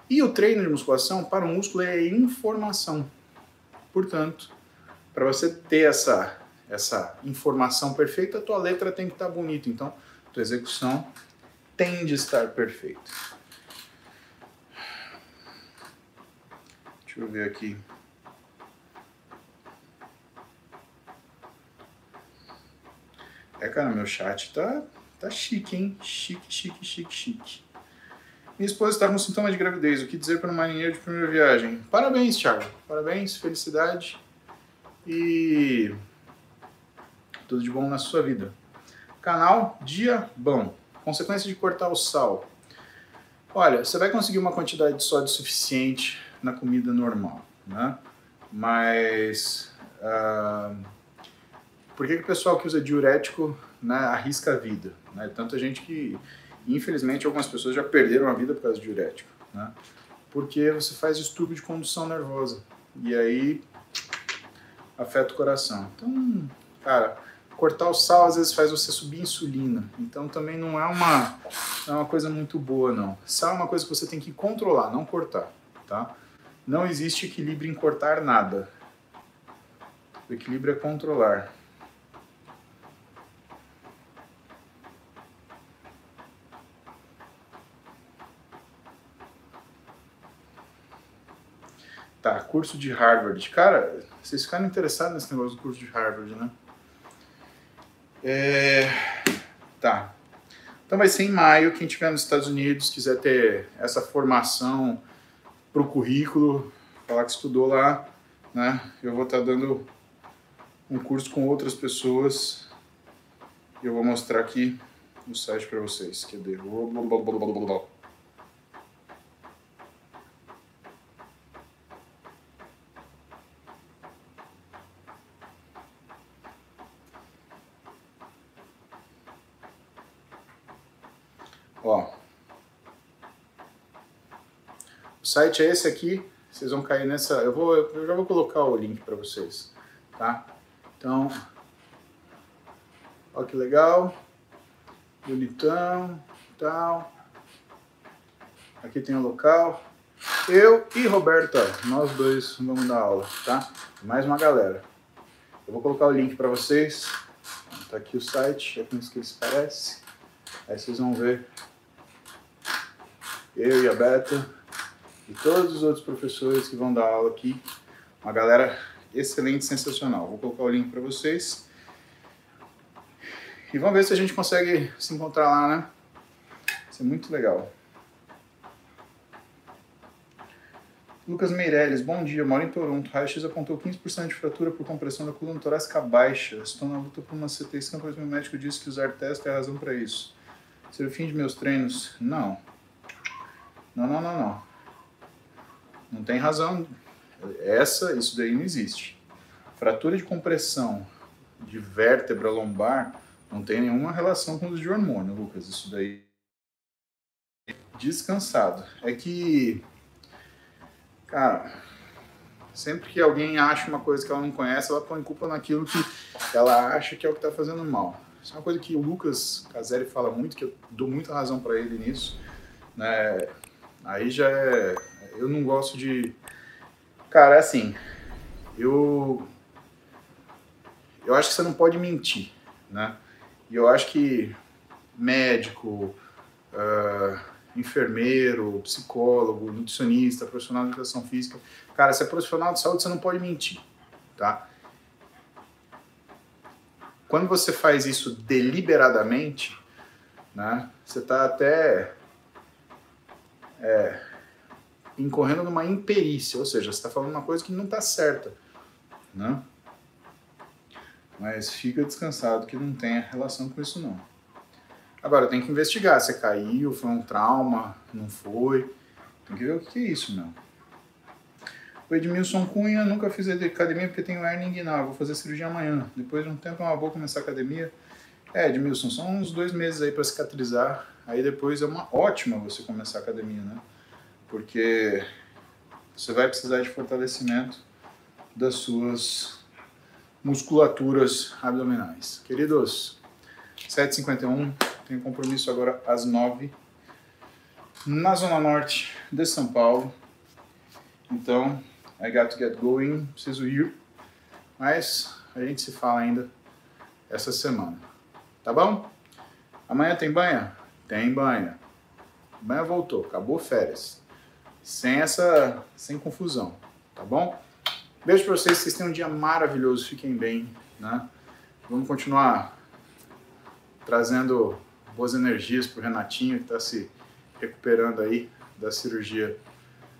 E o treino de musculação para o músculo é informação. Portanto, para você ter essa, essa informação perfeita, a tua letra tem que estar tá bonita. Então, tua execução tem de estar perfeita. Deixa eu ver aqui. É, cara, meu chat tá, tá chique, hein? Chique, chique, chique, chique. Minha esposa está com sintomas de gravidez. O que dizer para um marinheiro de primeira viagem? Parabéns, Thiago. Parabéns, felicidade e tudo de bom na sua vida. Canal Dia Bom. Consequência de cortar o sal. Olha, você vai conseguir uma quantidade de sódio suficiente na comida normal, né? Mas uh, por que, que o pessoal que usa diurético né, arrisca a vida? Né? Tanta gente que, infelizmente, algumas pessoas já perderam a vida por causa de diurético, né? Porque você faz distúrbio de condução nervosa e aí afeta o coração. Então, cara, cortar o sal às vezes faz você subir insulina. Então também não é uma, não é uma coisa muito boa, não. Sal é uma coisa que você tem que controlar, não cortar, tá? Não existe equilíbrio em cortar nada. O equilíbrio é controlar. Tá, curso de Harvard. Cara, vocês ficaram interessados nesse negócio do curso de Harvard, né? É... Tá. Então vai ser em maio. Quem estiver nos Estados Unidos, quiser ter essa formação para o currículo, falar que estudou lá, né? Eu vou estar tá dando um curso com outras pessoas. Eu vou mostrar aqui no site para vocês. Cadê? Ó. O site é esse aqui. Vocês vão cair nessa. Eu vou, eu já vou colocar o link para vocês, tá? Então, ó que legal, bonitão, tal. Aqui tem o local. Eu e Roberto, nós dois vamos dar aula, tá? Mais uma galera. Eu vou colocar o link para vocês. Tá aqui o site, é com isso que se parece. Aí vocês vão ver eu e a Beta e todos os outros professores que vão dar aula aqui. Uma galera excelente, sensacional. Vou colocar o link para vocês. E vamos ver se a gente consegue se encontrar lá, né? Isso é muito legal. Lucas Meirelles, bom dia, moro em Toronto. Raio-X apontou 15% de fratura por compressão da coluna torácica baixa. Estou na luta por uma CT scan, pois meu médico disse que usar teste é a razão para isso. Ser o fim de meus treinos? Não. Não, não, não, não. Não tem razão. Essa, isso daí não existe. Fratura de compressão de vértebra lombar não tem nenhuma relação com os de hormônio, Lucas. Isso daí é descansado. É que, cara, sempre que alguém acha uma coisa que ela não conhece, ela põe culpa naquilo que ela acha que é o que está fazendo mal. Isso é uma coisa que o Lucas Caselli fala muito, que eu dou muita razão para ele nisso. Né? Aí já é. Eu não gosto de. Cara, é assim. Eu. Eu acho que você não pode mentir, né? E eu acho que médico, uh, enfermeiro, psicólogo, nutricionista, profissional de educação física, cara, se é profissional de saúde, você não pode mentir, tá? Quando você faz isso deliberadamente, né, você está até é, incorrendo numa imperícia, ou seja, você está falando uma coisa que não está certa, né? Mas fica descansado que não tem relação com isso não. Agora, tem que investigar se caiu, foi um trauma, não foi. Tem que ver o que é isso, meu. O Edmilson Cunha, nunca fiz academia porque tenho hernia inguinal, vou fazer cirurgia amanhã. Depois de um tempo, eu vou começar a academia. É, Edmilson, são uns dois meses aí para cicatrizar. Aí depois é uma ótima você começar a academia, né? Porque você vai precisar de fortalecimento das suas musculaturas abdominais. Queridos, 7h51, tenho compromisso agora às 9 na Zona Norte de São Paulo. Então, I got to get going, preciso ir. Mas a gente se fala ainda essa semana. Tá bom? Amanhã tem banha? Tem banha. Banha voltou, acabou férias. Sem essa, sem confusão, tá bom? Beijo pra vocês, vocês tenham um dia maravilhoso, fiquem bem, né? Vamos continuar trazendo boas energias pro Renatinho que tá se recuperando aí da cirurgia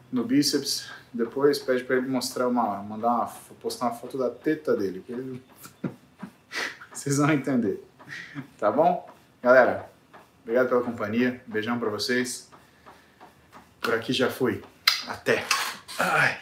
no bíceps. Depois pede para ele mostrar uma, mandar uma, postar uma foto da teta dele, que ele... vocês vão entender. Tá bom? Galera, obrigado pela companhia. Beijão para vocês. Por aqui já fui. Até. Ai.